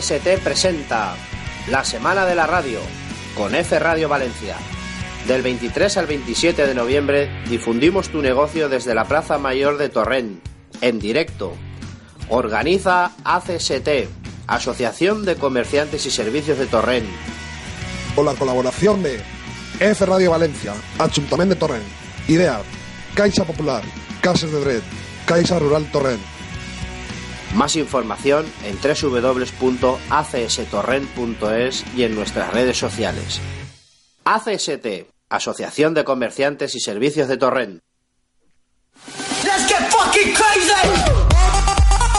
ACST presenta la Semana de la Radio con F Radio Valencia. Del 23 al 27 de noviembre difundimos tu negocio desde la Plaza Mayor de Torrent, en directo. Organiza ACST, Asociación de Comerciantes y Servicios de Torrent. Con la colaboración de F Radio Valencia, Ayuntamiento de Torrent, IDEA, Caixa Popular, Cases de Dret, Caixa Rural Torrent. Más información en www.acstorrent.es y en nuestras redes sociales. ACST, Asociación de Comerciantes y Servicios de Torrent. Let's get fucking crazy!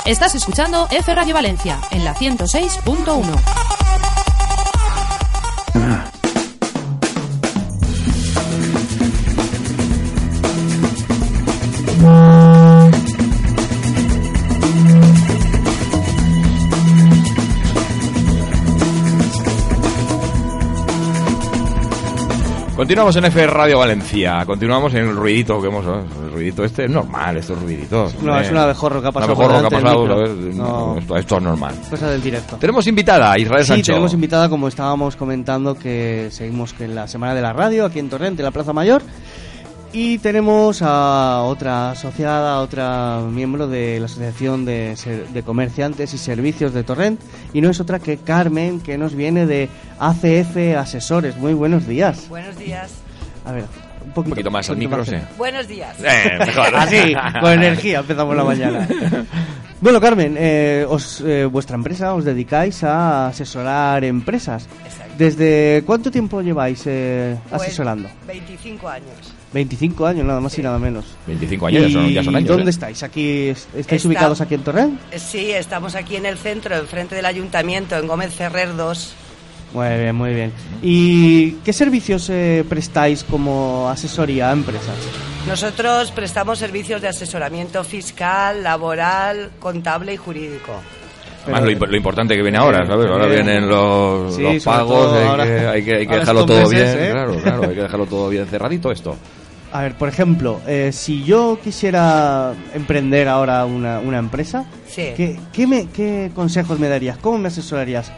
Estás escuchando F Radio Valencia en la 106.1. Continuamos en F Radio Valencia. Continuamos en el ruidito que hemos. El ruidito este es normal, estos ruiditos. No, hombre. es un abejorro que ha pasado por que ha pasado, esto, esto es normal. Cosa del directo. Tenemos invitada, Israel Sí, Sancho. tenemos invitada, como estábamos comentando, que seguimos que en la Semana de la Radio, aquí en Torrente, en la Plaza Mayor. Y tenemos a otra asociada, a otra miembro de la Asociación de, Ser- de Comerciantes y Servicios de Torrent. Y no es otra que Carmen, que nos viene de ACF Asesores. Muy buenos días. Buenos días. A ver, un poquito, Un poquito más al micro, sí. Buenos días. Eh, mejor. Así, con energía empezamos la mañana. Bueno, Carmen, eh, os, eh, vuestra empresa os dedicáis a asesorar empresas. ¿Desde cuánto tiempo lleváis eh, Pues, asesorando? 25 años. 25 años, nada más y nada menos. 25 años, ya son- ya son ¿Y años, dónde ¿eh? estáis? ¿Aquí es- ¿Estáis Está- ubicados aquí en Torrent? Eh, Sí, estamos aquí en el centro, enfrente del ayuntamiento, en Gómez Ferrer 2. Muy bien, muy bien. ¿Y qué servicios eh, prestáis como asesoría a empresas? Nosotros prestamos servicios de asesoramiento fiscal, laboral, contable y jurídico. Además, lo, imp- lo importante que viene ahora, ¿sabes? Ahora vienen los, sí, los pagos, todo hay, ahora- que, hay, que, hay que ahora dejarlo todo meses, bien. ¿eh? Claro, claro, hay que dejarlo todo bien cerradito esto. A ver, por ejemplo, eh, si yo quisiera emprender ahora una, una empresa, Sí. ¿qué, qué me- qué consejos me darías? ¿Cómo me asesorarías?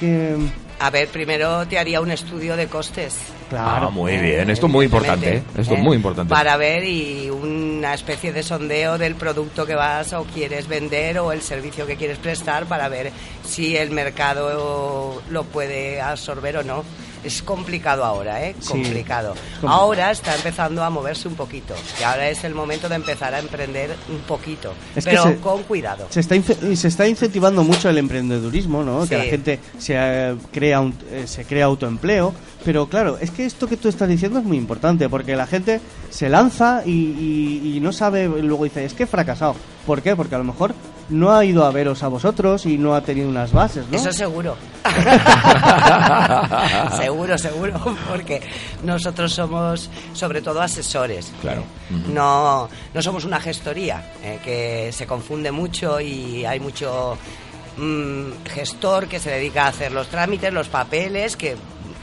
¿Qué- A ver, primero te haría un estudio de costes. Claro. Ah, muy bien. Esto es muy importante, ¿eh? Esto es ¿eh? muy importante. Para ver y una especie de sondeo del producto que vas o quieres vender o el servicio que quieres prestar para ver si el mercado lo puede absorber o no. Es complicado ahora, ¿eh? Sí, Complicado. es complicado. Ahora está empezando a moverse un poquito y ahora es el momento de empezar a emprender un poquito, Es pero se- con cuidado. Se está, se está incentivando mucho el emprendedurismo, ¿no? Sí. Que la gente se, eh, crea un- eh, se crea autoempleo. Pero claro, es que esto que tú estás diciendo es muy importante, porque la gente se lanza y, y- y no sabe, luego dice, es que he fracasado. ¿Por qué? Porque a lo mejor no ha ido a veros a vosotros y no ha tenido unas bases, ¿no? Eso seguro. seguro, seguro, porque nosotros somos sobre todo asesores. Claro. No, no somos una gestoría, eh, que se confunde mucho y hay mucho mm, gestor que se dedica a hacer los trámites, los papeles, que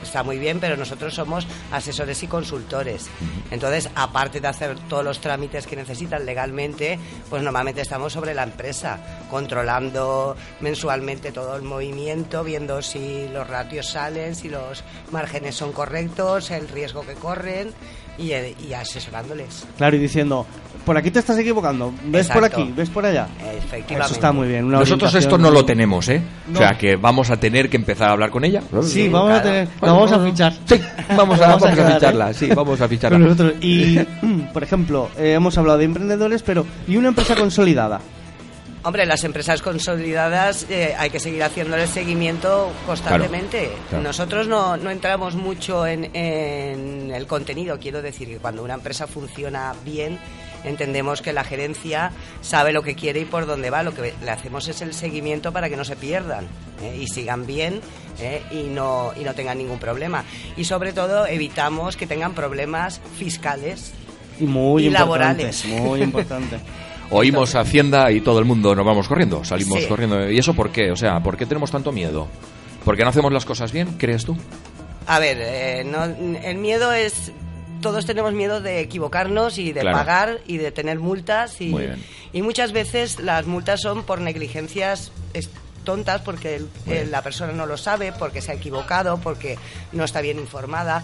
está muy bien, pero nosotros somos asesores y consultores. Entonces, aparte de hacer todos los trámites que necesitan legalmente, pues normalmente estamos sobre la empresa, controlando mensualmente todo el movimiento, viendo si los ratios salen, si los márgenes son correctos, el riesgo que corren y, y asesorándoles. Claro, y diciendo, por aquí te estás equivocando, ves por Exacto. aquí, ves por allá. Efectivamente. Eso está muy bien. una Nosotros esto no lo tenemos, ¿eh? No. O sea que vamos a tener que empezar a hablar con ella. Sí, vamos a tener, la vamos a fichar. Sí, vamos a, vamos a quedar, ¿eh? ficharla, sí, vamos a ficharla. Nosotros. Y, por ejemplo, eh, hemos hablado de emprendedores, pero ¿y una empresa consolidada? Hombre, las empresas consolidadas eh, hay que seguir haciéndoles seguimiento constantemente. Claro, claro. Nosotros no, no entramos mucho en, en el contenido. Quiero decir que cuando una empresa funciona bien, entendemos que la gerencia sabe lo que quiere y por dónde va. Lo que le hacemos es el seguimiento para que no se pierdan ¿eh? y sigan bien ¿eh? y, no, y no tengan ningún problema. Y sobre todo evitamos que tengan problemas fiscales Y muy Y laborales. Muy importante. Oímos Hacienda y todo el mundo nos vamos corriendo, salimos Sí. corriendo. ¿Y eso por qué? O sea, ¿por qué tenemos tanto miedo? ¿Por qué no hacemos las cosas bien, crees tú? A ver, eh, no- el miedo es... Todos tenemos miedo de equivocarnos y de Claro. pagar y de tener multas y, Muy bien. y muchas veces las multas son por negligencias tontas porque el- el- la persona no lo sabe, porque se ha equivocado, porque no está bien informada.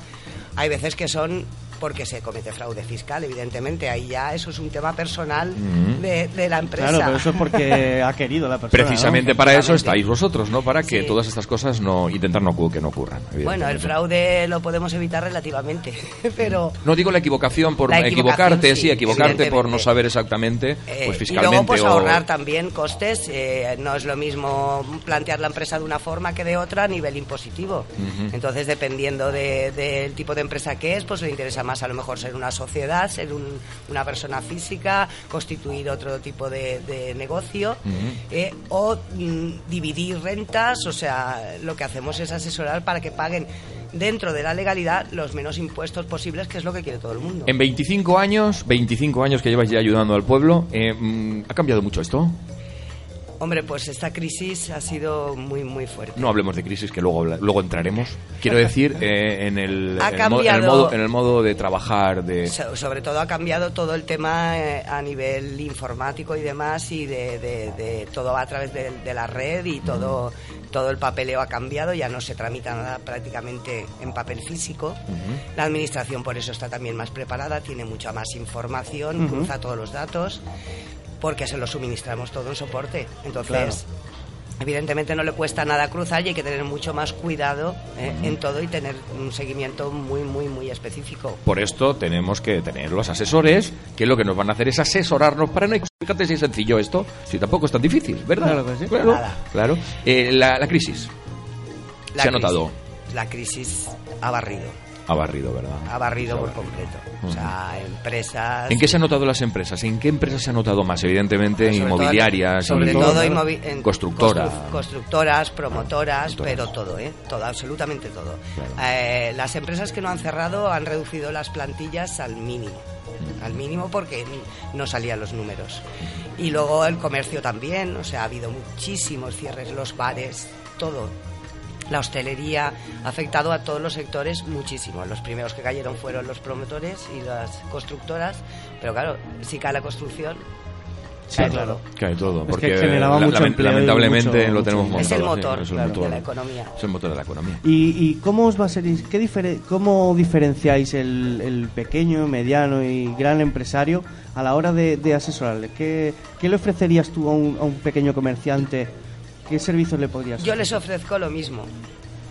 Hay veces que son porque se comete fraude fiscal, evidentemente. Ahí ya eso es un tema personal de, de la empresa. Claro, pero eso es porque ha querido la persona. Precisamente ¿no? para eso estáis vosotros, ¿no? Para que Sí. todas estas cosas no intentar no que no ocurran. Bueno, el fraude lo podemos evitar relativamente, pero No digo la equivocación por La equivocación, equivocarte, sí, sí, equivocarte por no saber exactamente, Eh, pues y fiscalmente luego pues o- ahorrar también costes. eh, no es lo mismo plantear la empresa de una forma que de otra a nivel impositivo. Entonces, dependiendo de- del tipo de empresa que es, pues le interesa más a lo mejor ser una sociedad, ser un- una persona física, constituir otro tipo de, de negocio eh, o mm, dividir rentas. O sea, lo que hacemos es asesorar para que paguen dentro de la legalidad los menos impuestos posibles, que es lo que quiere todo el mundo. En 25 años, 25 años que llevas ya ayudando al pueblo, eh, mm, ¿ha cambiado mucho esto? Hombre, pues esta crisis ha sido muy, muy fuerte. No hablemos de crisis, que luego, luego entraremos. Quiero decir, eh, en, el, en el en modo, en el modo de trabajar, de... So- sobre todo ha cambiado todo el tema eh, a nivel informático y demás y de, de- de- todo va a través de, de la red y todo todo el papeleo ha cambiado. Ya no se tramita nada prácticamente en papel físico. La administración por eso está también más preparada tiene mucha más información cruza todos los datos porque se lo suministramos todo en soporte entonces Claro. Evidentemente no le cuesta nada cruzar y hay que tener mucho más cuidado eh, en todo y tener un seguimiento muy, muy, muy específico. Por esto tenemos que tener los asesores, que lo que nos van a hacer es asesorarnos para no... Fíjate si es sencillo esto, si tampoco es tan difícil, ¿verdad? Claro que sí. Claro, Nada. claro. Eh, la, la crisis La se ha notado, La crisis ha barrido, ha barrido, ¿verdad? ha barrido por completo. O sea, empresas... ¿En qué se han notado las empresas? ¿En qué empresas se ha notado más? Evidentemente, sobre inmobiliarias, sobre todo inmovi- en constructoras. constru- constructoras, promotoras, Promotoras. pero todo, ¿eh? Todo, absolutamente todo. Eh, las empresas que no han cerrado han reducido las plantillas al mínimo. Al mínimo porque no salían los números. Y luego el comercio también, o sea, ha habido muchísimos cierres, los bares, todo. La hostelería ha afectado a todos los sectores muchísimo. Los primeros que cayeron fueron los promotores y las constructoras, pero claro, si cae la construcción, cae todo. Cae todo, Es que porque generaba la- mucho empleo lamentablemente mucho- lo tenemos mucho- montado. Es el sí, motor, es el claro, motor. de la economía. Es el motor de la economía. ¿Y, y cómo os va a ser, qué difere- cómo diferenciáis el, el pequeño, mediano y gran empresario a la hora de, de asesorarle? ¿Qué, qué le ofrecerías tú a un, a un pequeño comerciante? ¿Qué servicios le podrías Yo les ofrezco lo mismo.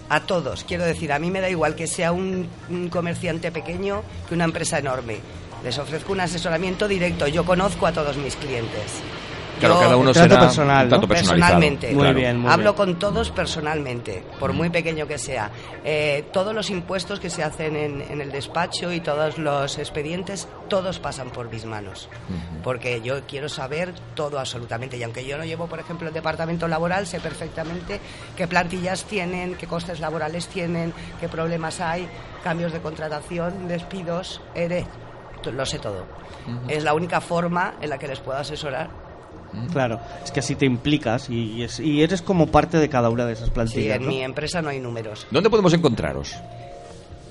A todos. Quiero decir, a mí me da igual que sea un, un comerciante pequeño que una empresa enorme. Les ofrezco un asesoramiento directo. Yo conozco a todos mis clientes. Claro, Yo- cada uno Trato será personal, un. Personalmente. Muy bien, muy Hablo bien. con todos personalmente, por muy pequeño que sea. Eh, todos los impuestos que se hacen en, en el despacho y todos los expedientes, todos pasan por mis manos. Porque yo quiero saber todo absolutamente. Y aunque yo no llevo, por ejemplo, el departamento laboral, sé perfectamente qué plantillas tienen, qué costes laborales tienen, qué problemas hay, cambios de contratación, despidos, ERE. Lo sé todo. Es la única forma en la que les puedo asesorar. Claro, es que así te implicas y, y es- y eres como parte de cada una de esas Sí, plantillas. en ¿no? mi empresa no hay números. ¿Dónde podemos encontraros?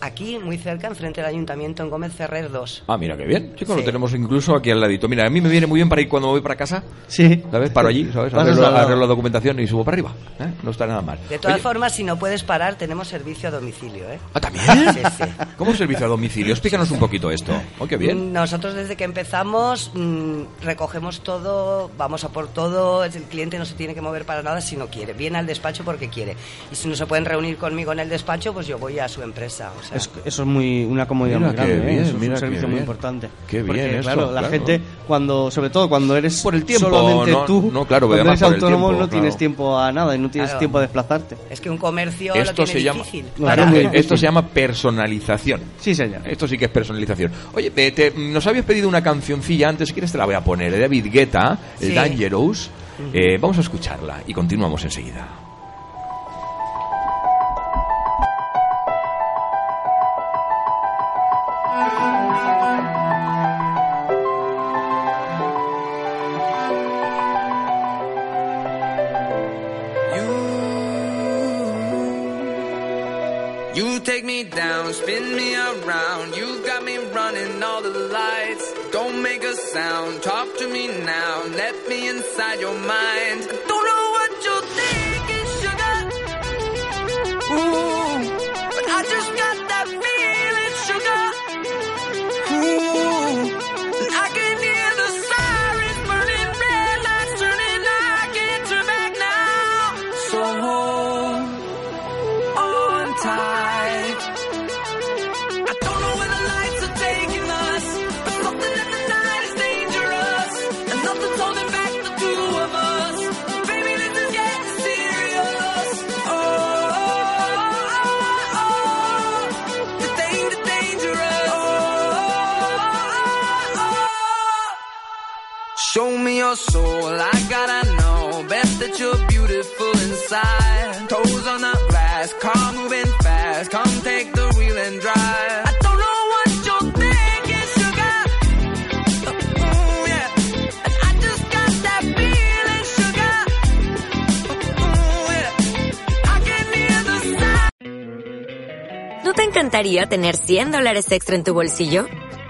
Aquí, muy cerca, enfrente del ayuntamiento, en Gómez Ferrer 2. Ah, mira, qué bien. Chicos, lo Sí. tenemos incluso aquí al ladito. Mira, a mí me viene muy bien para ir cuando voy para casa. Sí. ¿Sabes? Paro allí, ¿sabes? Arreglo, arreglo la documentación y subo para arriba. ¿eh? No está nada mal. De todas Oye, formas, si no puedes parar, tenemos servicio a domicilio, ¿eh? ¿Ah, también? Sí, sí. ¿Cómo servicio a domicilio? Explícanos un poquito esto. Oh, qué bien. Nosotros desde que empezamos mm, recogemos todo, vamos a por todo, el cliente no se tiene que mover para nada si no quiere, viene al despacho porque quiere. Y si no se pueden reunir conmigo en el despacho, pues yo voy a su empresa. O sea, Es- eso es muy una comodidad Mira muy grande, qué ¿eh? bien, Eso es un servicio muy bien. importante. Qué bien Porque, esto, claro, la claro. gente cuando, sobre todo cuando eres Por el tiempo, solamente no- tú, no, claro, cuando además eres autónomo tiempo, no tienes claro. tiempo a nada y no tienes Claro. tiempo a desplazarte. es que un comercio lo Esto tiene se llama, difícil. Para- muy esto se llama personalización. Sí, señor. Esto sí que es personalización. Oye, te- te- nos habías pedido una cancioncilla antes, si quieres te la voy a poner, de David Guetta, el Sí. Dangerous. Eh, vamos a escucharla y continuamos enseguida. You take me down, spin me around. You got me running all the lights. Don't make a sound, talk to me now. Let me inside your mind. Don't know what you're thinking, sugar. Ooh. Toes on the car moving fast. Come take the wheel and drive. ¿No te encantaría tener 100 dólares extra en tu bolsillo?